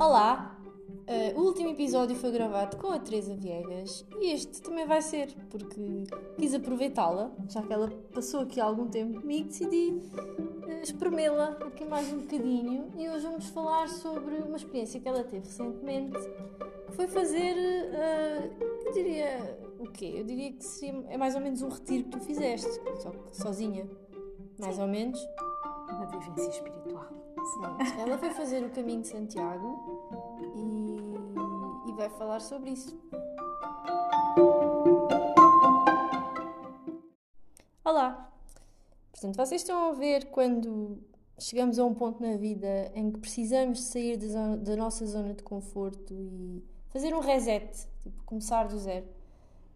Olá! Uh, o último episódio foi gravado com a Teresa Viegas e este também vai ser, porque quis aproveitá-la, já que ela passou aqui há algum tempo comigo, decidi uh, espremê-la aqui mais um bocadinho e hoje vamos falar sobre uma experiência que ela teve recentemente, que foi fazer, uh, eu diria, o quê? Eu diria que seria, é mais ou menos um retiro que tu fizeste, só que sozinha, mais Sim. ou menos. Uma vivência espiritual. Sim, ela foi fazer o caminho de Santiago vai falar sobre isso. Olá! Portanto, vocês estão a ver quando chegamos a um ponto na vida em que precisamos sair da, zona, da nossa zona de conforto e fazer um reset, tipo, começar do zero.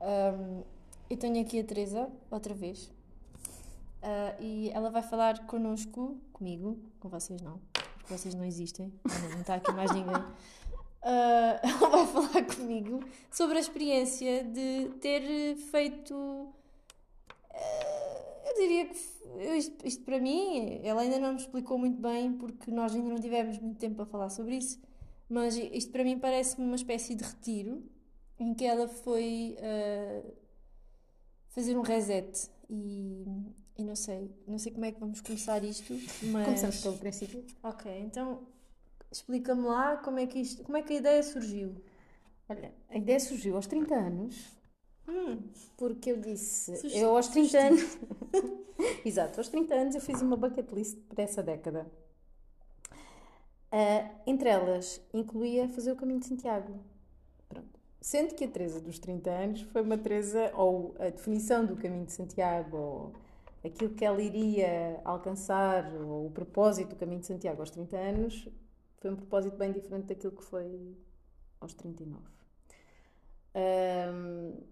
Um, eu tenho aqui a Teresa, outra vez, uh, e ela vai falar connosco, comigo, com vocês não, porque vocês não existem, não está aqui mais ninguém. Uh, ela vai falar comigo sobre a experiência de ter feito. Uh, eu diria que isto, isto, para mim, ela ainda não me explicou muito bem, porque nós ainda não tivemos muito tempo para falar sobre isso, mas isto para mim parece-me uma espécie de retiro em que ela foi uh, fazer um reset e e não sei, não sei como é que vamos começar isto, mas... Começamos pelo princípio. Ok, então explica-me lá como é, que isto, como é que a ideia surgiu. Olha, a ideia surgiu aos 30 anos, hum. porque eu disse, eu aos 30 anos... Exato, aos 30 anos eu fiz uma bucket list para essa década. Uh, entre elas, incluía fazer o caminho de Santiago. Pronto. Sendo que a Teresa dos 30 anos foi uma Teresa, ou a definição do caminho de Santiago, ou aquilo que ela iria alcançar, ou o propósito do caminho de Santiago aos 30 anos, foi um propósito bem diferente daquilo que foi aos 39. Um,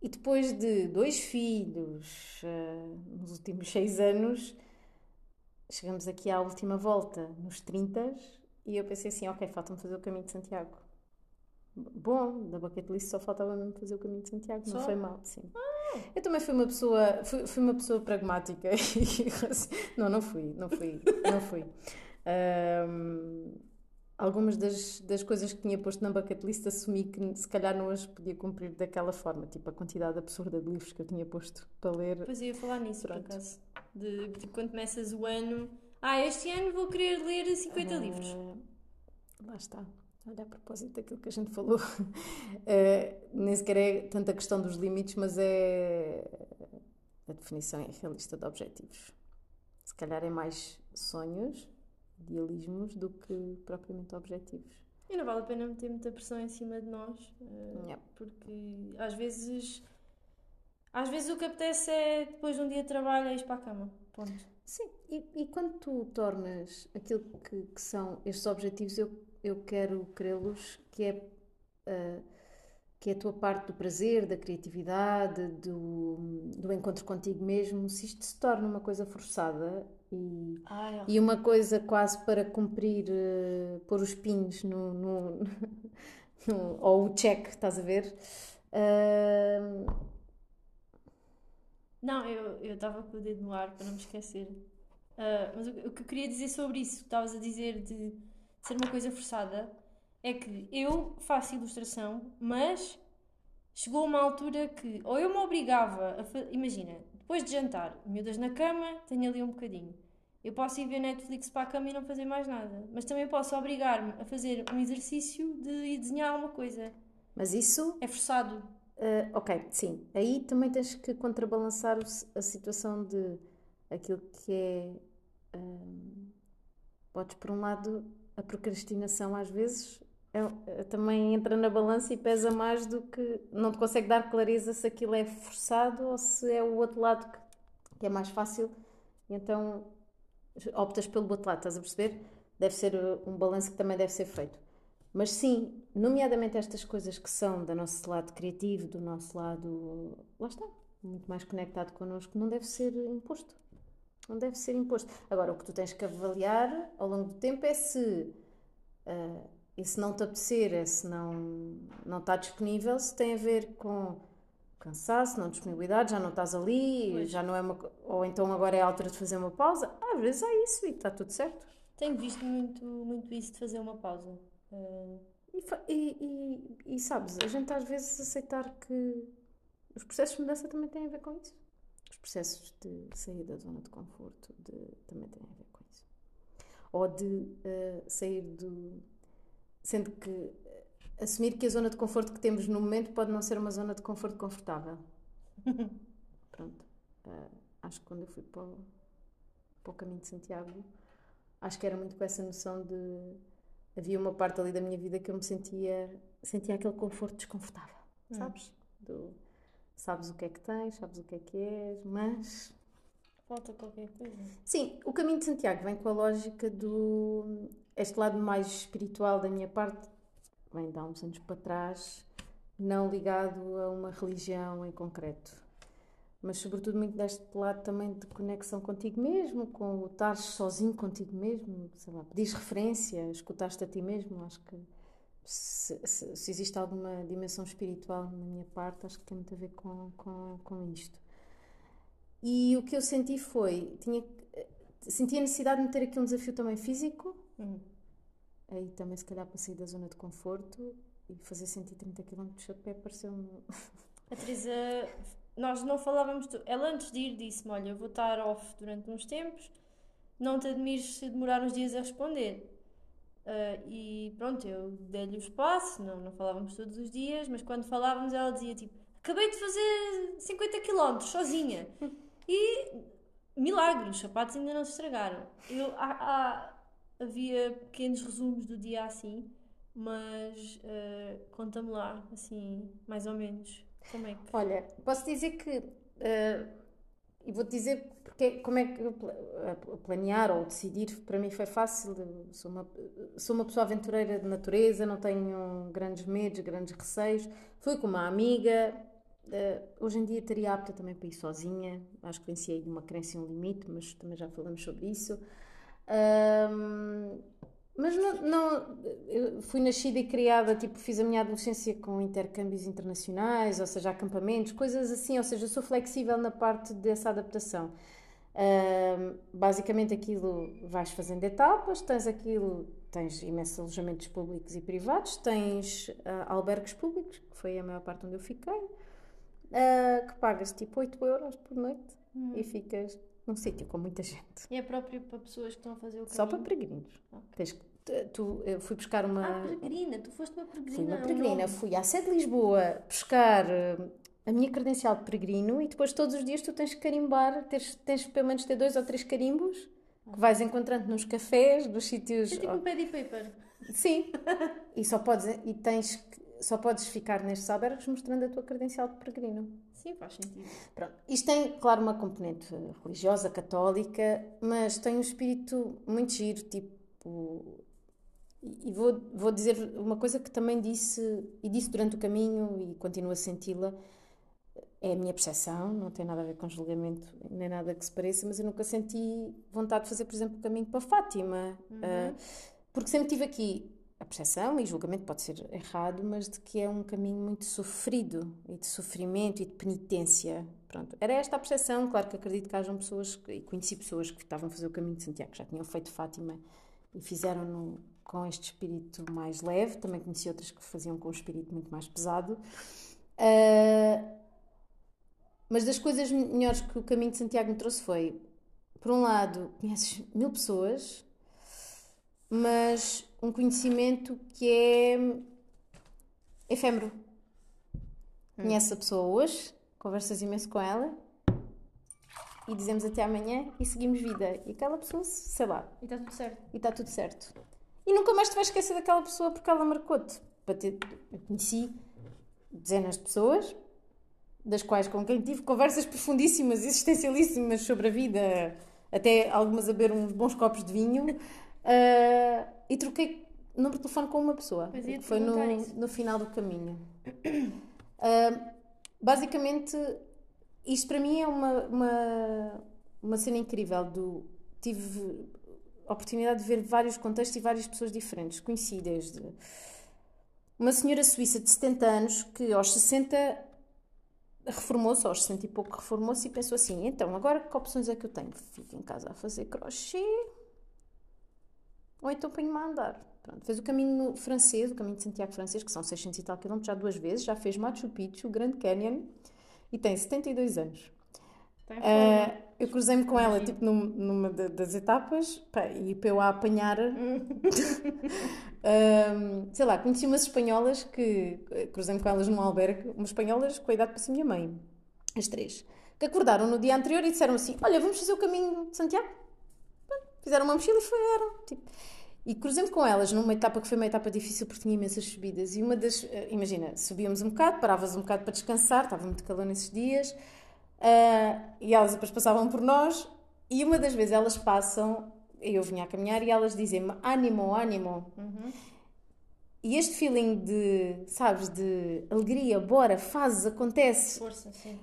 e depois de dois filhos uh, nos últimos seis anos, chegamos aqui à última volta, nos 30, e eu pensei assim: ok, falta-me fazer o caminho de Santiago. Bom, da bucket list só faltava mesmo fazer o caminho de Santiago, só? não foi mal, sim. Ah. Eu também fui uma pessoa, fui, fui uma pessoa pragmática. não, não fui, não fui, não fui. Um, algumas das, das coisas que tinha posto na bucket list assumi que se calhar não as podia cumprir daquela forma, tipo a quantidade absurda de livros que eu tinha posto para ler. Pois ia falar nisso, Pronto. por acaso. De, de, quando começas o ano, ah, este ano vou querer ler 50 uh, livros. Lá está. Olha, a propósito daquilo que a gente falou, uh, nem sequer é tanta questão dos limites, mas é a definição é realista de objetivos. Se calhar é mais sonhos, idealismos, do que propriamente objetivos. E não vale a pena meter muita pressão em cima de nós, uh, yeah. porque às vezes, às vezes o que apetece é depois de um dia de trabalho é ir para a cama. Ponto. Sim, e, e quando tu tornas aquilo que, que são estes objetivos, eu eu quero crê-los que é uh, que é a tua parte do prazer, da criatividade, do, do encontro contigo mesmo, se isto se torna uma coisa forçada e, Ai, e uma coisa quase para cumprir, uh, pôr os pins no, no, no, ou o check, estás a ver? Uh... Não, eu estava com o dedo no ar para não me esquecer. Uh, mas o, o, que eu queria dizer sobre isso, estavas a dizer de ser uma coisa forçada é que eu faço ilustração, mas chegou uma altura que ou eu me obrigava a imagina, depois de jantar, miúdas na cama, tenho ali um bocadinho. Eu posso ir ver Netflix para a cama e não fazer mais nada, mas também posso obrigar-me a fazer um exercício de ir desenhar alguma coisa. Mas isso é forçado. Uh, ok, sim. Aí também tens que contrabalançar a situação de aquilo que é. Uh, podes, por um lado, a procrastinação às vezes é, é, também entra na balança e pesa mais do que não te consegue dar clareza se aquilo é forçado ou se é o outro lado que, que é mais fácil. Então optas pelo outro lado, estás a perceber? Deve ser uh, um balanço que também deve ser feito. Mas sim, nomeadamente estas coisas que são do nosso lado criativo, do nosso lado, lá está, muito mais conectado connosco, não deve ser imposto. Não deve ser imposto. Agora, o que tu tens que avaliar ao longo do tempo é se uh, esse não te apetecer, é se não, não está disponível, se tem a ver com cansaço, não disponibilidade, já não estás ali, pois. já não é uma. Ou então agora é a altura de fazer uma pausa. Às vezes é isso e está tudo certo. Tenho visto muito, muito isso de fazer uma pausa. Uh, E, e, e, e sabes, a gente às vezes aceitar que os processos de mudança também têm a ver com isso. Os processos de sair da zona de conforto de- também têm a ver com isso. Ou de eh, sair do. Sendo que eh, assumir que a zona de conforto que temos no momento pode não ser uma zona de conforto confortável. Pronto. Eh, acho que quando eu fui para o, para o caminho de Santiago, acho que era muito com essa noção de havia uma parte ali da minha vida que eu me sentia sentia aquele conforto desconfortável, sabes? Do, sabes o que é que tens, sabes o que é que és, mas falta qualquer coisa. sim, o caminho de Santiago vem com a lógica do este lado mais espiritual da minha parte, vem de há uns anos para trás, não ligado a uma religião em concreto. Mas sobretudo muito deste lado também de conexão contigo mesmo, com o estar sozinho contigo mesmo, sei lá, pedires referência, escutaste a ti mesmo, acho que se, se- se existe alguma dimensão espiritual na minha parte, acho que tem muito a ver com, com, com isto. E o que eu senti foi, tinha, senti a necessidade de meter aqui um desafio também físico, Hum. aí também se calhar para sair da zona de conforto e fazer 130 km a pé pareceu-me... A Teresa, nós não falávamos. do- Ela antes de ir disse-me: Olha, eu vou estar off durante uns tempos, não te admires se demorar uns dias a responder. Ah, e pronto, eu dei-lhe o espaço, não, não falávamos todos os dias, mas quando falávamos ela dizia tipo: Acabei de fazer 50 km sozinha. E milagre, os sapatos ainda não se estragaram. Eu, há- há- havia pequenos resumos do dia assim, mas ah, conta-me lá, assim, mais ou menos, como é que. Olha, posso dizer que, eh, e vou-te dizer porque, como é que planear ou decidir, para mim foi fácil. Sou uma, sou uma pessoa aventureira de natureza, não tenho grandes medos, grandes receios. Fui com uma amiga, eh, hoje em dia estaria apta também para ir sozinha. Acho que venci aí uma crença e um limite, mas também já falamos sobre isso. Mas não, não- fui nascida e criada, tipo, fiz a minha adolescência com intercâmbios internacionais, ou seja, acampamentos, coisas assim, ou seja, sou flexível na parte dessa adaptação. Basicamente aquilo vais fazendo etapas, tens aquilo, tens imensos alojamentos públicos e privados, tens ah, albergues públicos, que foi a maior parte onde eu fiquei, ah, que pagas tipo 8 euros por noite e ficas num sítio com muita gente. E é próprio para pessoas que estão a fazer o caminho? Só para peregrinos. Ok. Tens que- tu- tu, eu fui buscar uma. Ah, peregrina, tu foste uma peregrina. fui uma peregrina. Fui à sede de Lisboa buscar eh, a minha credencial de peregrino e depois todos os dias tu tens que carimbar, tens, tens pelo menos ter dois ou três carimbos que vais encontrando nos cafés, nos sítios. É tipo um paddy paper. Sim. e só podes, e tens só podes ficar nestes albergues mostrando a tua credencial de peregrino. Sim, faz sentido. Pronto. Isto tem, claro, uma componente religiosa, católica, mas tem um espírito muito giro, tipo. E e vou, vou dizer uma coisa que também disse, e disse durante o caminho e continuo a senti-la, é a minha percepção, não tem nada a ver com julgamento, nem nada que se pareça, mas eu nunca senti vontade de fazer, por exemplo, o caminho para Fátima. Ah, porque sempre tive aqui a percepção, e julgamento pode ser errado, mas de que é um caminho muito sofrido, e de sofrimento e de penitência. Pronto, era esta a percepção. Claro que acredito que hajam pessoas, que- e conheci pessoas que estavam a fazer o caminho de Santiago, já tinham feito Fátima e fizeram-no com este espírito mais leve. Também conheci outras que faziam com um espírito muito mais pesado. Ah, mas das coisas melhores que o caminho de Santiago me trouxe foi, por um lado, conheces mil pessoas, mas um conhecimento que é efêmero. Conheces a pessoa hoje, conversas imenso com ela e dizemos até amanhã e seguimos vida. E aquela pessoa, sei lá, E está tudo certo. e está tudo certo. E nunca mais te vais esquecer daquela pessoa porque ela marcou-te. Eu conheci dezenas de pessoas, das quais com quem tive conversas profundíssimas, existencialíssimas sobre a vida, até algumas a beber uns bons copos de vinho, ah, e troquei número de telefone com uma pessoa. Ia-te Foi no, isso. no final do caminho. Ah, basicamente, isto para mim é uma, uma, uma cena incrível. Do, tive a oportunidade de ver vários contextos e várias pessoas diferentes. Conheci desde uma senhora suíça de 70 anos que aos 60 reformou-se, aos 60 e pouco reformou-se e pensou assim: então, agora que opções é que eu tenho? Fico em casa a fazer crochê ou então ponho-me a andar. Pronto, fez o caminho francês, o caminho de Santiago francês, que são 600 e tal quilómetros, já duas vezes, já fez Machu Picchu, o Grand Canyon, e tem 72 anos. Uh, eu cruzei-me com ela, tipo, num- numa da- das etapas, pá, e para eu a apanhar, um, sei lá, conheci umas espanholas que, cruzei-me com elas num albergue, umas espanholas com a idade para ser minha mãe, as três, que acordaram no dia anterior e disseram assim, olha, vamos fazer o caminho de Santiago? Fizeram uma mochila e foram, tipo... E cruzei-me com elas numa etapa que foi uma etapa difícil porque tinha imensas subidas. E uma das. eh, Imagina, subíamos um bocado, paravas um bocado para descansar, estava muito calor nesses dias, ah, e elas depois passavam por nós. E uma das vezes elas passam, eu vinha a caminhar e elas dizem-me ânimo, ânimo. E este feeling de, sabes, de alegria, bora, fazes, acontece, Força, sim.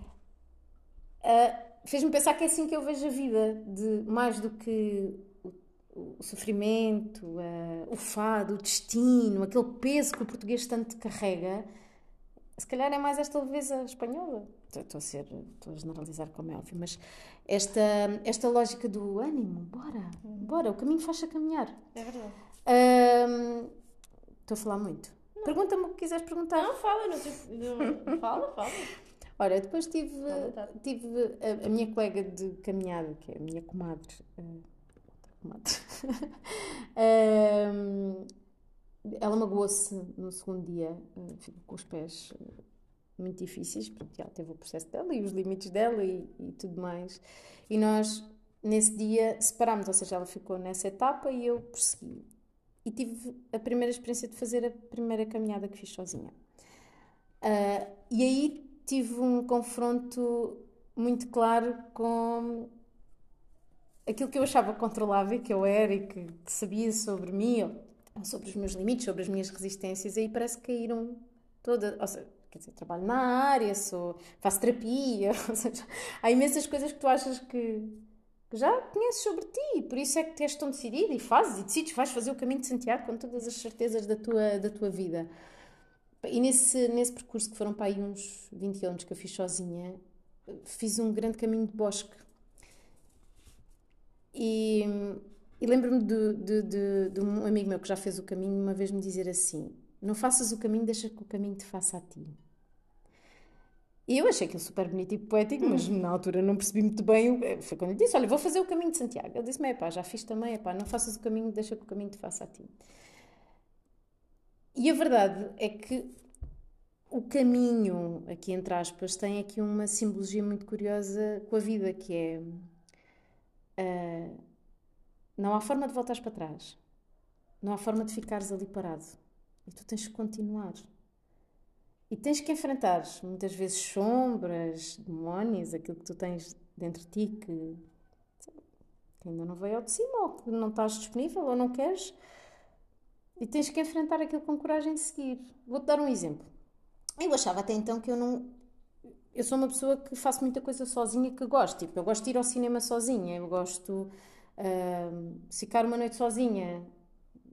Uh, fez-me pensar que é assim que eu vejo a vida, de mais do que o, o sofrimento, uh, o fado, o destino, aquele peso que o português tanto carrega. Se calhar é mais esta leveza espanhola. Estou- a ser, estou a generalizar como é óbvio, mas esta, esta lógica do ânimo, bora, bora, o caminho faz-se a caminhar. É verdade. Um, estou a falar muito. Pergunta-me o que quiseres perguntar. Não, fala, não sei. Não, fala, fala. Ora, depois tive, tive a, a minha colega de caminhada, que é a minha comadre. outra comadre. Ehm, ela magoou-se no segundo dia, eh, ficou com os pés eh, muito difíceis, porque ela teve o processo dela e os limites dela e, e tudo mais. E nós, nesse dia, separámos, ou seja, ela ficou nessa etapa e eu prossegui. E tive a primeira experiência de fazer a primeira caminhada que fiz sozinha. Ah, e aí tive um confronto muito claro com aquilo que eu achava controlável, que eu era e que, que sabia sobre mim, ou sobre os meus limites, sobre as minhas resistências, aí parece que caíram todas. Ou seja, quer dizer, trabalho na área, sou, faço terapia, ou seja, há imensas coisas que tu achas que, que já conheces sobre ti, por isso é que és tão decidida e fazes e decides, vais fazer o caminho de Santiago com todas as certezas da tua, da tua vida. E nesse, nesse percurso, que foram para aí uns 20 km que eu fiz sozinha, fiz um grande caminho de bosque. E, e lembro-me de, de, de, de um amigo meu que já fez o caminho uma vez me dizer assim: Não faças o caminho, deixa que o caminho te faça a ti. E eu achei aquilo super bonito e poético, mas na altura não percebi muito bem. o- Foi quando ele disse: Olha, vou fazer o caminho de Santiago. Ele disse-me: É pá, já fiz também, é pá, não faças o caminho, deixa que o caminho te faça a ti. E a verdade é que o caminho, aqui entre aspas, tem aqui uma simbologia muito curiosa com a vida, que é. ah, não há forma de voltares para trás. Não há forma de ficares ali parado. E tu tens que continuar. E tens que enfrentar muitas vezes sombras, demónios, aquilo que tu tens dentro de ti que, que ainda não veio ao de cima, ou que não estás disponível, ou não queres. E tens que enfrentar aquilo com coragem de seguir. Vou-te dar um exemplo. Eu achava até então que eu não. Eu sou uma pessoa que faço muita coisa sozinha que gosto. Tipo, eu gosto de ir ao cinema sozinha, eu gosto ficar uma noite sozinha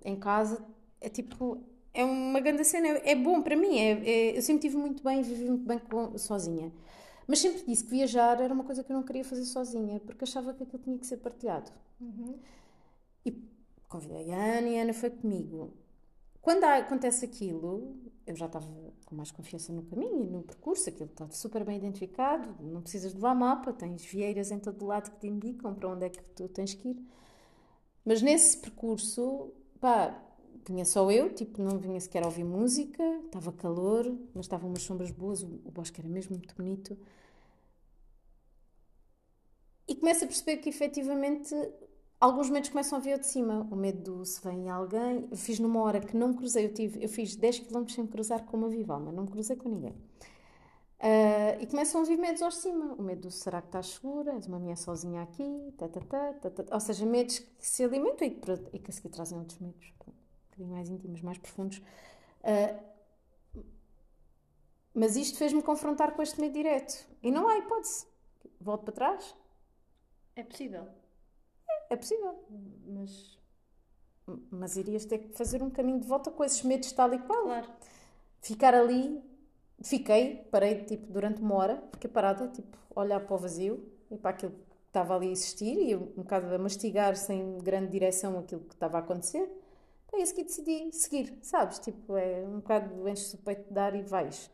em casa. É tipo. É uma grande cena, é bom para mim. É, é- eu sempre tive muito bem, vivi muito bem com- sozinha. Mas sempre disse que viajar era uma coisa que eu não queria fazer sozinha, porque achava que aquilo tinha que ser partilhado. E convidei a Ana e a Ana foi comigo. Quando acontece aquilo, eu já estava com mais confiança no caminho e no percurso, aquilo está super bem identificado, não precisas de levar mapa, tens vieiras em todo lado que te indicam para onde é que tu tens que ir. Mas nesse percurso, pá, vinha só eu, tipo, não vinha sequer ouvir música, estava calor, mas estavam umas sombras boas, o, o bosque era mesmo muito bonito. E começo a perceber que efetivamente alguns medos começam a vir de cima. O medo do se vem alguém. Eu fiz numa hora que não me cruzei, eu, tive, eu fiz 10 km sem me cruzar com uma viva alma, não me cruzei com ninguém. Ah, e começam a vir medos ao cima. O medo do será que estás segura? És uma mulher sozinha aqui? Tá, tá, tá. Ou seja, medos que se alimentam e e que a seguir trazem outros medos, um bocadinho mais íntimos, mais profundos. Ah, mas isto fez-me confrontar com este medo direto. E não há hipótese. Volto para trás? É possível. É possível. Mas, Mas irias ter que fazer um caminho de volta com esses medos tal e qual. claro. Ficar ali, fiquei, parei tipo durante uma hora, fiquei parada, tipo, a olhar para o vazio e para aquilo que estava ali a existir e um bocado a mastigar sem grande direção aquilo que estava a acontecer. Pá, e a seguir decidi seguir, sabes? Tipo, é um bocado enches o peito de dar e vais.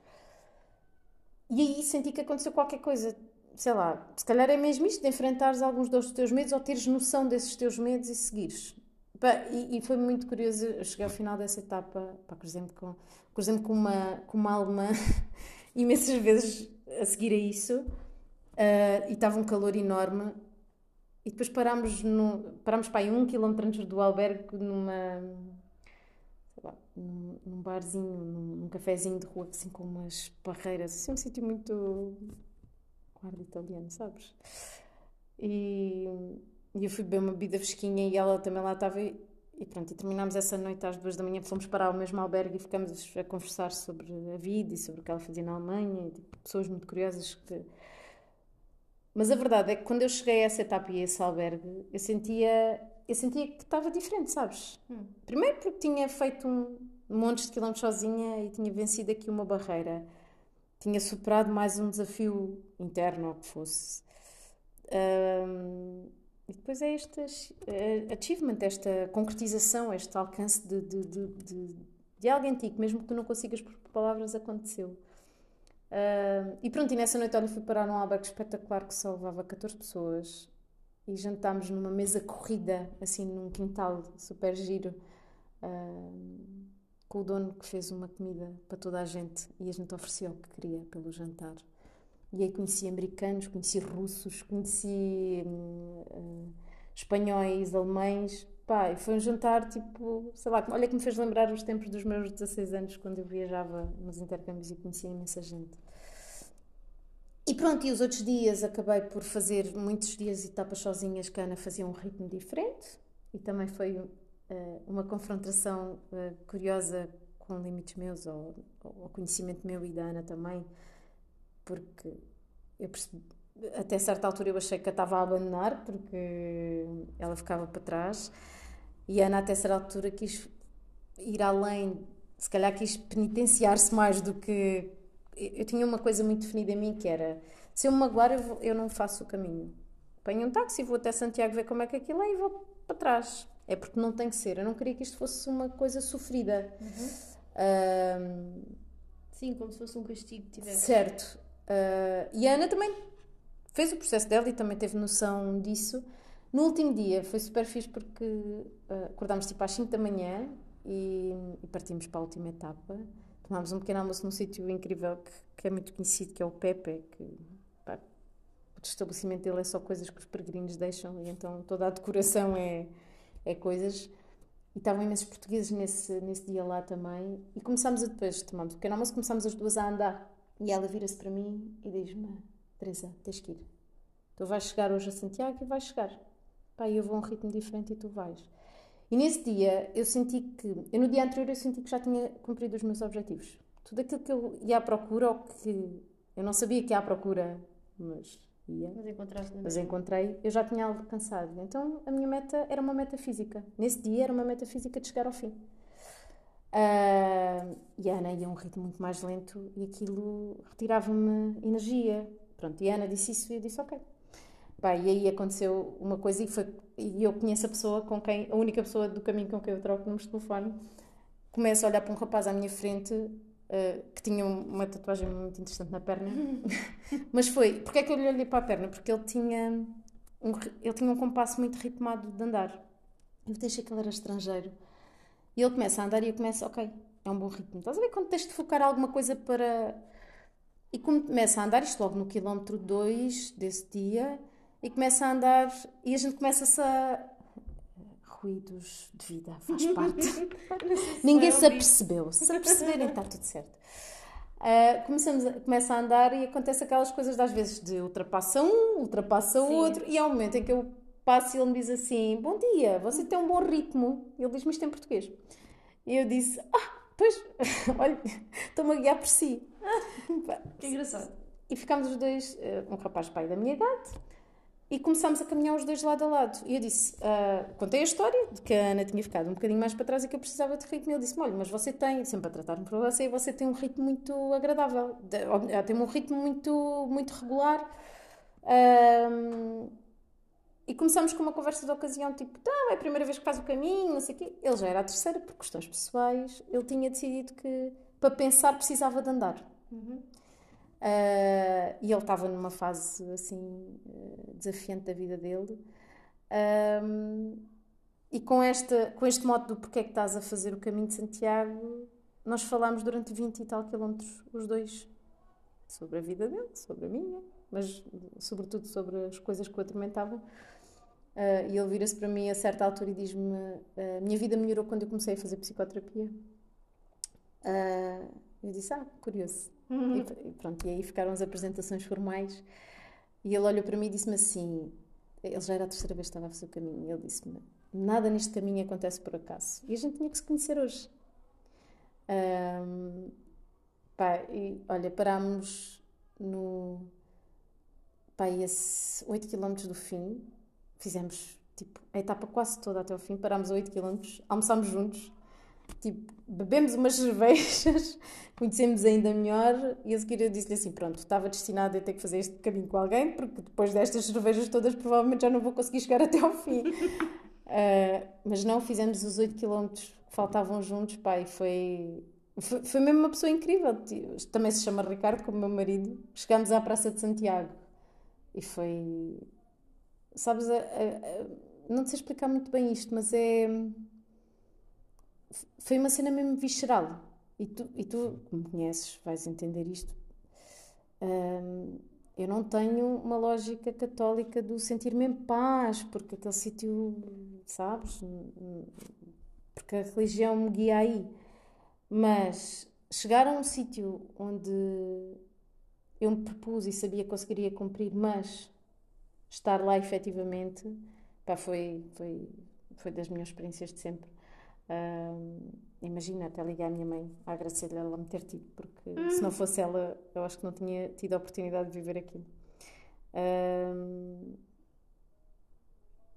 E aí senti que aconteceu qualquer coisa, sei lá, se calhar é mesmo isto de enfrentares alguns dos teus medos ou teres noção desses teus medos e seguires. E, e, foi muito curioso, eu cheguei ao final dessa etapa, pá, cruzei-me com, com, uma, com uma alma imensas vezes a seguir a isso uh, e estava um calor enorme e depois parámos, no, parámos para aí um quilómetro antes do albergue numa lá, num, num, barzinho, num, num cafezinho de rua assim com umas barreiras, assim um sítio muito guarda italiano, sabes? E, e eu fui beber uma bebida fresquinha e ela também lá estava e, e pronto, e terminámos essa noite às duas da manhã, fomos parar ao mesmo albergue e ficamos a conversar sobre a vida e sobre o que ela fazia na Alemanha, e, tipo, pessoas muito curiosas que mas a verdade é que quando eu cheguei a essa etapa e a esse albergue, eu sentia, eu sentia que estava diferente, sabes? Hum. Primeiro porque tinha feito um monte de quilómetros sozinha e tinha vencido aqui uma barreira. Tinha superado mais um desafio interno, ou que fosse. Um, e depois é este uh, achievement, esta concretização, este alcance de, de, de, de, de algo que mesmo que tu não consigas por palavras, aconteceu. E pronto, e nessa noite olha, fui parar num albergue espetacular que só levava 14 pessoas e jantámos numa mesa corrida, assim num quintal super giro, com o dono que fez uma comida para toda a gente e a gente ofereceu o que queria pelo jantar. E aí conheci americanos, conheci russos, conheci uh, espanhóis, alemães. Pá, foi um jantar tipo, sei lá, olha que me fez lembrar os tempos dos meus 16 anos quando eu viajava nos intercâmbios e conhecia imensa gente. E pronto, e os outros dias acabei por fazer muitos dias e etapas sozinhas que a Ana fazia um ritmo diferente e também foi uma confrontação uh, curiosa com limites meus ou, ou conhecimento meu e da Ana também, porque eu percebi, até certa altura eu achei que a estava a abandonar porque ela ficava para trás e a Ana até certa altura quis ir além, se calhar quis penitenciar-se mais do que eu tinha uma coisa muito definida em mim que era se eu me magoar eu, eu não faço o caminho. Apanho um táxi, vou até Santiago ver como é que aquilo é e vou para trás é porque não tem que ser, eu não queria que isto fosse uma coisa sofrida. Uhum. um, sim, como se fosse um castigo tivesse. certo. Uh, e a Ana também fez o processo dela e também teve noção disso. No último dia foi super fixe porque uh, acordámos tipo às 5 da manhã e, e partimos para a última etapa. Tomámos um pequeno almoço num sítio incrível que, que, é muito conhecido, que é o Pepe, que pá, o estabelecimento dele é só coisas que os peregrinos deixam e então toda a decoração é, é coisas. E estavam imensos portugueses nesse, nesse dia lá também. E começámos a depois, tomámos um pequeno almoço, começámos as duas a andar. E ela vira-se para mim e diz-me: Teresa, tens que ir. Tu vais chegar hoje a Santiago e vais chegar. Pá, eu vou a um ritmo diferente e tu vais. E nesse dia eu senti que, eu no dia anterior eu senti que já tinha cumprido os meus objetivos. Tudo aquilo que eu ia à procura, ou que eu não sabia que ia à procura, mas ia. Mas, mas encontrei, eu já tinha alcançado. Então a minha meta era uma meta física. Nesse dia era uma meta física de chegar ao fim. Uh, e a Ana ia a um ritmo muito mais lento e aquilo retirava-me energia. Pronto, e a Ana disse isso e eu disse ok. Pá, e aí aconteceu uma coisa e, foi, e eu conheço a pessoa com quem, a única pessoa do caminho com quem eu troco números de telefone, começo a olhar para um rapaz à minha frente uh, que tinha uma tatuagem muito interessante na perna. Mas foi, porque é que eu lhe olhei para a perna? Porque ele tinha um, ele tinha um compasso muito ritmado de andar. Eu deixei que ele era estrangeiro. E ele começa a andar e eu começo, ok, é um bom ritmo. Estás a ver quando tens de focar alguma coisa para. E começa a andar, isto logo no quilómetro 2 desse dia, e começa a andar e a gente começa-se a. Ruídos de vida, faz parte. Ninguém se apercebeu. Se aperceberem, está tudo certo. Uh, começamos a, começa a andar e acontece aquelas coisas das vezes de ultrapassa um, ultrapassa o outro, e há um momento em que eu passo e ele me diz assim: Bom dia, você tem um bom ritmo. Ele diz-me isto em português. E eu disse: Ah, pois, olha, estou-me a guiar por si. Que engraçado. E ficámos os dois, uh, um rapaz pai da minha idade, e começámos a caminhar os dois lado a lado. E eu disse, uh, contei a história de que a Ana tinha ficado um bocadinho mais para trás e que eu precisava de ritmo. Ele disse: Olha, mas você tem, sempre a tratar-me por você, você tem um ritmo muito agradável, tem um ritmo muito, muito regular. Um, e começamos com uma conversa de ocasião, tipo, tá, é a primeira vez que faz o caminho, não sei o quê. Ele já era a terceira, por questões pessoais. Ele tinha decidido que, para pensar, precisava de andar. Uhum. Uh, e ele estava numa fase, assim, uh, desafiante da vida dele. Um, e com, esta, com este modo do porquê é que estás a fazer o caminho de Santiago, nós falámos durante 20 e tal quilómetros, os dois, sobre a vida dele, sobre a minha, mas sobretudo sobre as coisas que o atormentavam. Uh, e ele vira-se para mim a certa altura e diz-me: uh, Minha vida melhorou quando eu comecei a fazer psicoterapia. Uh, eu disse: Ah, curioso. Uhum. E, pronto, e aí ficaram as apresentações formais. E ele olhou para mim e disse-me assim: Ele já era a terceira vez que estava a fazer o caminho. E ele disse-me: Nada neste caminho acontece por acaso. E a gente tinha que se conhecer hoje. Um, pá, e olha, parámos no. pá, ia 8 km do fim fizemos tipo a etapa quase toda até o fim, parámos a 8 km, almoçámos juntos, tipo, bebemos umas cervejas, conhecemos ainda melhor e a seguir eu disse-lhe assim: pronto, estava destinado a ter que fazer este caminho com alguém, porque depois destas cervejas todas provavelmente já não vou conseguir chegar até ao fim. uh, mas não, fizemos os 8 km que faltavam juntos, pá, e foi. Foi, foi mesmo uma pessoa incrível. Também se chama Ricardo, como meu marido. Chegámos à Praça de Santiago e foi, Sabes, a, a, a, não sei explicar muito bem isto, mas é. Foi uma cena mesmo visceral. E tu, e tu que me conheces, vais entender isto. Um, eu não tenho uma lógica católica do sentir-me em paz, porque aquele sítio, sabes? Porque a religião me guia aí. Mas chegar a um sítio onde eu me propus e sabia que conseguiria cumprir, mas estar lá efetivamente pá, foi, foi, foi das minhas experiências de sempre. Imagina, até ligar à minha mãe a agradecer-lhe ela me ter tido, porque hum. se não fosse ela, eu acho que não tinha tido a oportunidade de viver aquilo.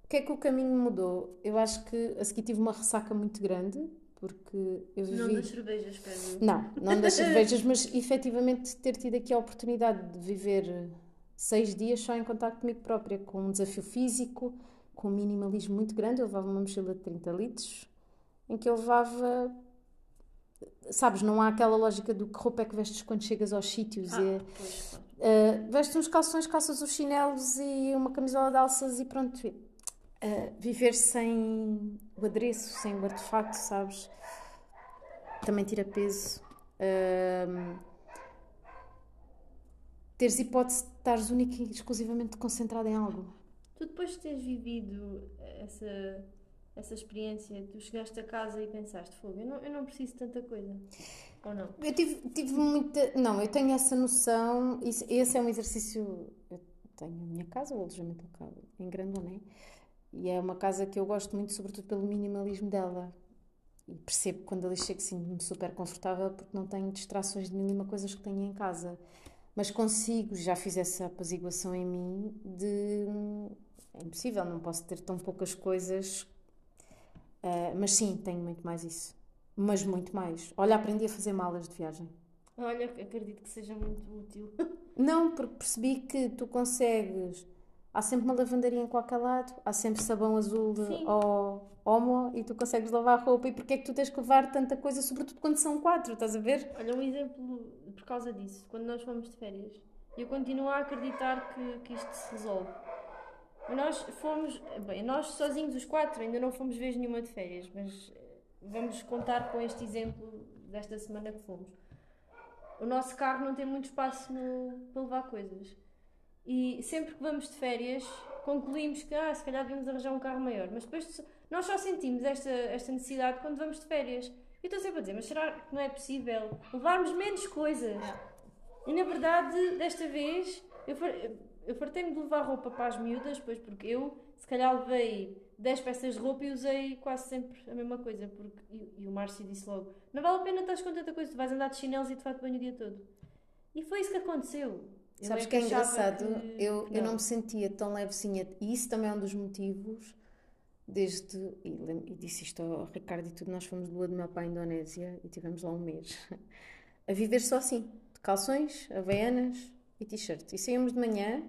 O que é que o caminho mudou? Eu acho que a seguir tive uma ressaca muito grande, porque eu vivi... Não das cervejas, pera Não, não das cervejas, mas efetivamente ter tido aqui a oportunidade de viver seis dias só em contato comigo própria, com um desafio físico, com um minimalismo muito grande. Eu levava uma mochila de 30 litros, em que eu levava. Sabes, não há aquela lógica do que roupa é que vestes quando chegas aos sítios. Ah, e, pois. Uh, vestes uns calções, calças os chinelos e uma camisola de alças e pronto. Uh, viver sem o adereço, sem o artefacto, sabes? Também tira peso. Uh, teres hipótese de estares única e exclusivamente concentrada em algo. Tu depois de teres vivido essa, essa experiência, tu chegaste a casa e pensaste, fogo, eu não, eu não preciso de tanta coisa. Ou não? Eu tive, tive muita. Não, eu tenho essa noção. Isso, esse é um exercício. Eu tenho a minha casa, o alojamento local, em Grandoné. E é uma casa que eu gosto muito, sobretudo pelo minimalismo dela. E percebo quando ali chego sinto-me super confortável porque não tenho distrações de mínima coisas que tenho em casa mas consigo, já fiz essa apaziguação em mim de é impossível, não posso ter tão poucas coisas, uh, mas sim, tenho muito mais isso, mas muito mais. Olha, aprendi a fazer malas de viagem. Olha, acredito que seja muito útil. Não, porque percebi que tu consegues. Há sempre uma lavandaria em qualquer lado, há sempre sabão azul ou homo e tu consegues lavar a roupa. E porquê é que tu tens que levar tanta coisa, sobretudo quando são quatro, estás a ver? Olha, um exemplo por causa disso, quando nós fomos de férias. Eu continuo a acreditar que, que isto se resolve. Nós fomos, bem, nós sozinhos, os quatro, ainda não fomos vez nenhuma de férias, mas eh, vamos contar com este exemplo desta semana que fomos. O nosso carro não tem muito espaço no, para levar coisas. E sempre que vamos de férias, concluímos que, ah, se calhar devemos arranjar um carro maior. Mas depois nós só sentimos esta, esta necessidade quando vamos de férias. E estou sempre a dizer, mas será que não é possível levarmos menos coisas? E na verdade, desta vez, eu, eu fartei-me de levar roupa para as miúdas, pois porque eu, se calhar, levei 10 peças de roupa e usei quase sempre a mesma coisa. Porque, e, e o Márcio disse logo: não vale a pena estás com tanta coisa, tu vais andar de chinelos e de fato banho o dia todo. E foi isso que aconteceu. Eu Sabes é que é engraçado? Que... Eu, não. eu não me sentia tão levezinha, e isso também é um dos motivos desde, e, e, disse isto ao Ricardo e tudo, nós fomos de lua de meu pai à Indonésia e tivemos lá um mês a viver só assim, de calções, havaianas e t-shirt. E saímos de manhã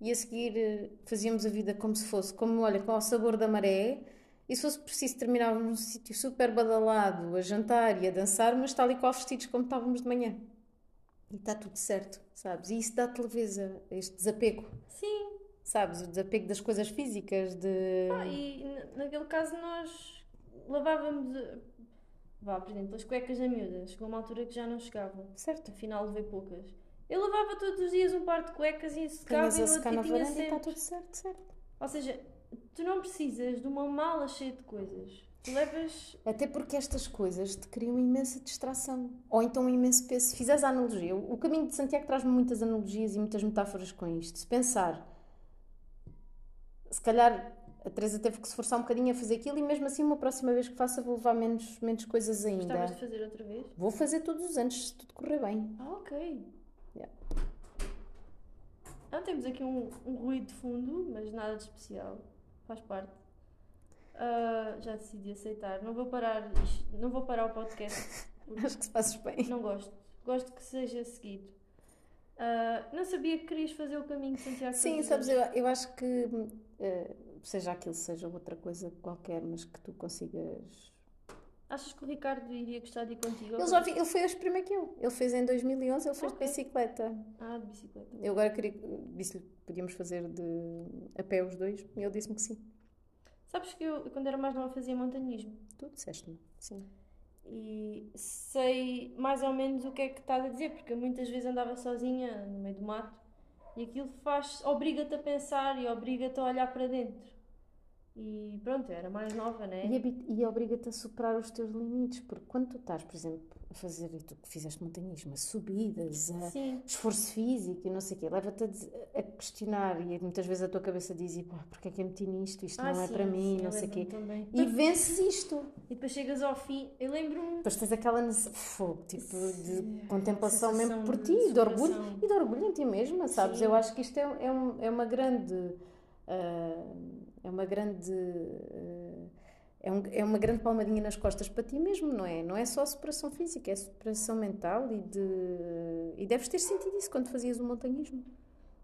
e a seguir eh, fazíamos a vida como se fosse, como olha, com o sabor da maré. E se fosse preciso terminávamos num sítio super badalado, a jantar e a dançar, mas tal e qual vestidos como estávamos de manhã. E está tudo certo, sabes? E isso dá-te leveza, este desapego. Sim. Sabes? O desapego das coisas físicas, de. Ah, e naquele caso nós lavávamos, eh, vá, por exemplo, as cuecas da miúda. Chegou uma altura que já não chegavam. Certo. Afinal levei poucas. Eu lavava todos os dias um par de cuecas e secava e outro na tinha varanda e está sempre. tudo certo, certo. Ou seja, tu não precisas de uma mala cheia de coisas. Tu levas. Até porque estas coisas te criam imensa distração. Ou então um imenso peso. Se fizeres a analogia, o caminho de Santiago traz-me muitas analogias e muitas metáforas com isto. Se pensar, se calhar a Teresa teve que se esforçar um bocadinho a fazer aquilo e mesmo assim, uma próxima vez que faça, vou levar menos, menos coisas ainda. Gostavas de fazer outra vez? Vou fazer todos os anos, se tudo correr bem. Ah, ok. Yeah. Ah, temos aqui um, um ruído de fundo, mas nada de especial. Faz parte. Ah, já decidi aceitar. Não vou parar, não vou parar o podcast. Acho que se fazes bem. Não gosto. Gosto que seja seguido. Ah, não sabia que querias fazer o caminho de Santiago. Sim, sabes, eu, eu acho que eh, seja aquilo, seja outra coisa qualquer, mas que tu consigas. Achas que o Ricardo iria gostar de ir contigo? Ele, já vi, ele foi hoje primeiro que eu. Ele fez em 2011, ele fez Ok. de bicicleta. Ah, de bicicleta. Eu agora queria, disse-lhe que podíamos fazer de a pé os dois e ele disse-me que sim. Sabes que eu, quando era mais nova, fazia montanhismo. Tu disseste-me, sim. E sei mais ou menos o que é que estás a dizer, porque muitas vezes andava sozinha no meio do mato e aquilo faz, obriga-te a pensar e obriga-te a olhar para dentro. E pronto, eu era mais nova, né? E, habi- e obriga-te a superar os teus limites, porque quando tu estás, por exemplo, a fazer, e tu que fizeste montanhismo, a subidas, a Sim, esforço físico e não sei o quê, leva-te a, a questionar e muitas vezes a tua cabeça diz, "Pá, porque é que eu meti nisto, isto Ah, não é sim, para mim, sim, não sei o quê. também. E vences isto. E depois chegas ao fim, eu lembro-me. Depois tens aquela fogo, tipo, Sim, de contemplação mesmo por de ti, de orgulho superação. e de orgulho em ti mesma, sabes? Eu acho que isto é, é, um- é uma grande. ah, é uma grande. ah, é, um- é uma grande palmadinha nas costas para ti mesmo, não é? Não é só superação física, é superação mental e de. E deves ter sentido isso quando fazias o montanhismo.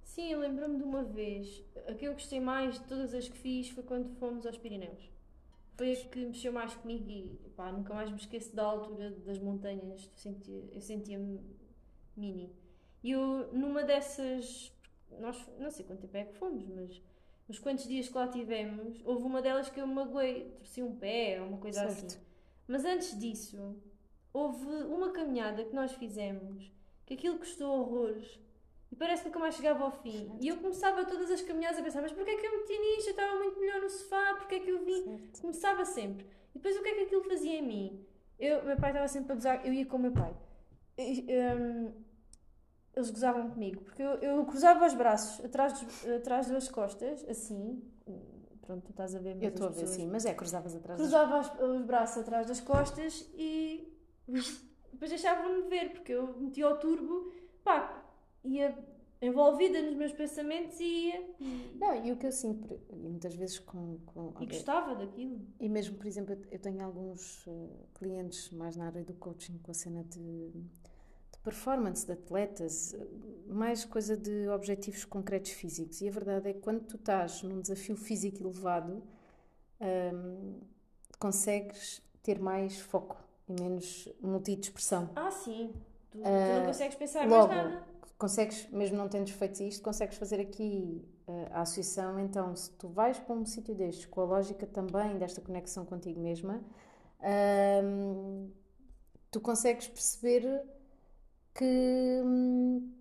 Sim, eu lembro-me de uma vez. A que eu gostei mais de todas as que fiz foi quando fomos aos Pirineus. Foi a que mexeu mais comigo e pá, nunca mais me esqueço da altura das montanhas. Eu sentia- eu sentia-me mini. E eu, numa dessas. Nós, não sei quanto tempo é que fomos, mas nos quantos dias que lá tivemos, houve uma delas que eu me magoei, torci um pé ou uma coisa Certo. assim. Mas antes disso, houve uma caminhada que nós fizemos que aquilo custou horrores e parece que nunca mais chegava ao fim. E eu começava todas as caminhadas a pensar: mas porquê é que eu meti nisto? Eu estava muito melhor no sofá, porquê é que eu vim? Certo. Começava sempre. E depois o que é que aquilo fazia em mim? Eu, meu pai estava sempre a gozar, eu ia com o meu pai. Hum, eles gozavam comigo, porque eu, eu cruzava os braços atrás, dos- atrás das costas, assim. Pronto, tu estás a ver, Eu estou a ver, sim, mas é, cruzavas atrás das- cruzava as- os braços atrás das costas e depois deixava-me ver, porque eu metia o turbo, pá, ia envolvida nos meus pensamentos e ia. Não, e o que eu sinto, e muitas vezes com. com e gostava daquilo. E mesmo, por exemplo, eu- tenho alguns eh, clientes mais na área do coaching com a cena de performance, de atletas, mais coisa de objetivos concretos físicos. E a verdade é que quando tu estás num desafio físico elevado, hum, consegues ter mais foco e menos multidispersão. Ah, sim. Tu, tu Ah, não consegues pensar Logo, mais nada. consegues, mesmo não tendo feito isto, consegues fazer aqui eh, a associação. Então, se tu vais para um sítio destes, com a lógica também desta conexão contigo mesma, ahm, tu consegues perceber que, hum,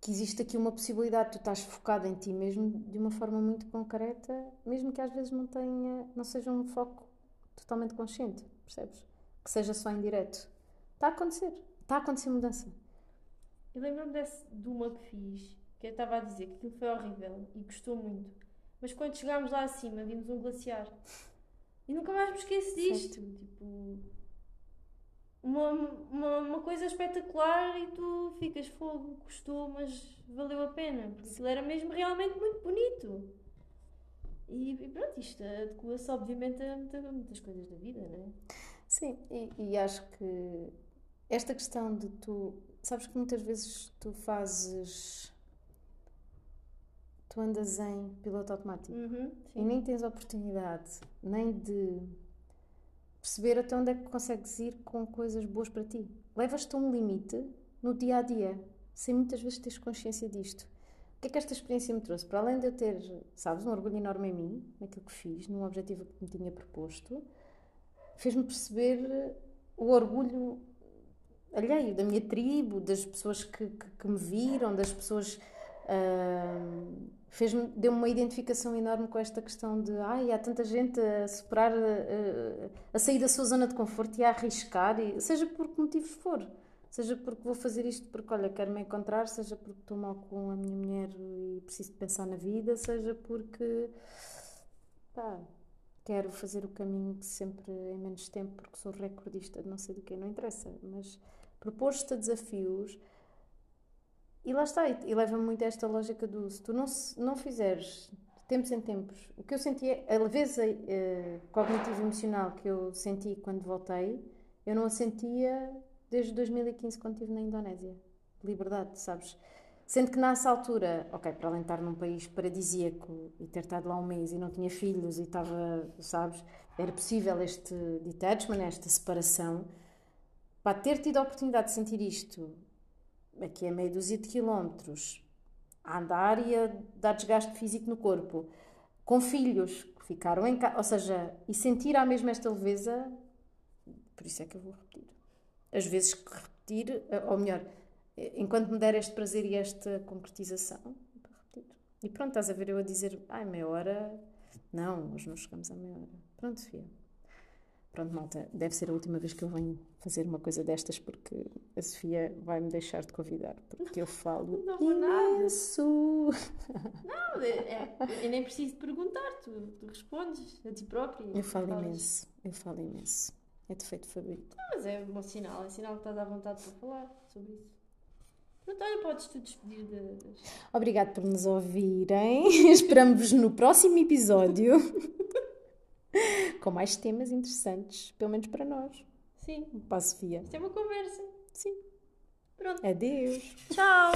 que existe aqui uma possibilidade, tu estás focado em ti mesmo de uma forma muito concreta, mesmo que às vezes não tenha, não seja um foco totalmente consciente, percebes? Que seja só indireto. Está a acontecer, está a acontecer mudança. Eu lembro-me de uma que fiz, que eu estava a dizer que aquilo foi horrível e gostou muito. Mas quando chegámos lá acima, vimos um glaciar. E nunca mais me esqueço disto. Tipo, uma, uma, uma coisa espetacular e tu ficas fogo, gostou, mas valeu a pena. Porque aquilo era mesmo realmente muito bonito. E, e pronto, isto adequa-se obviamente a muita- muitas coisas da vida, não é? Sim, e, e acho que esta questão de tu. Sabes que muitas vezes tu fazes tu andas em piloto automático Uhum, e nem tens oportunidade nem de perceber até onde é que consegues ir com coisas boas para ti. Levas-te a um limite no dia a dia, sem muitas vezes teres consciência disto. O que é que esta experiência me trouxe? Para além de eu ter, sabes, um orgulho enorme em mim, naquilo que fiz, num objetivo que me tinha proposto, fez-me perceber o orgulho alheio da minha tribo, das pessoas que, que, que me viram, das pessoas. Fez-me, deu-me uma identificação enorme com esta questão de ai, há tanta gente a superar, a, a sair da sua zona de conforto e a arriscar, e, seja por que motivos for. Seja porque vou fazer isto porque, olha, quero me encontrar, seja porque estou mal com a minha mulher e preciso de pensar na vida, seja porque pá, quero fazer o caminho sempre em menos tempo porque sou recordista não sei do que, não interessa, mas propor-te a desafios e lá está, e, leva-me muito a esta lógica do se tu não, se- não fizeres tempos em tempos, o que eu senti é a leveza eh, cognitiva emocional que eu senti quando voltei, eu não a sentia desde 2015 quando estive na Indonésia. Liberdade, sabes? Sendo que nessa altura, ok, para além de estar num país paradisíaco e ter estado lá um mês e não tinha filhos e estava, sabes, era possível este detachment, esta separação. Para ter tido a oportunidade de sentir isto, aqui a meia dúzia de quilómetros, a andar e a dar desgaste físico no corpo, com filhos que ficaram em casa, ou seja, e sentir à mesma esta leveza, por isso é que eu vou repetir. As vezes que repetir, eh, ou melhor, eh, enquanto me der este prazer e esta concretização, para repetir. E pronto, estás a ver eu a dizer, ai, meia hora. Não, hoje não chegamos a meia hora. Pronto, Sofia. Pronto, malta, deve ser a última vez que eu venho fazer uma coisa destas porque a Sofia vai me deixar de convidar, porque eu falo Não nada. imenso. Não, é- é- eu nem preciso de perguntar, tu, tu respondes a ti próprio. Eu falo Falas. imenso, eu falo imenso. É defeito favorito. Mas é um bom sinal, é sinal que estás à vontade para falar sobre isso. Pronto, olha, podes te despedir de- das. Obrigado por nos ouvirem. Esperamos-vos no próximo episódio com mais temas interessantes, pelo menos para nós. Sim, Para a Sofia. isto é uma conversa. Sim. Pronto. Adeus. Tchau!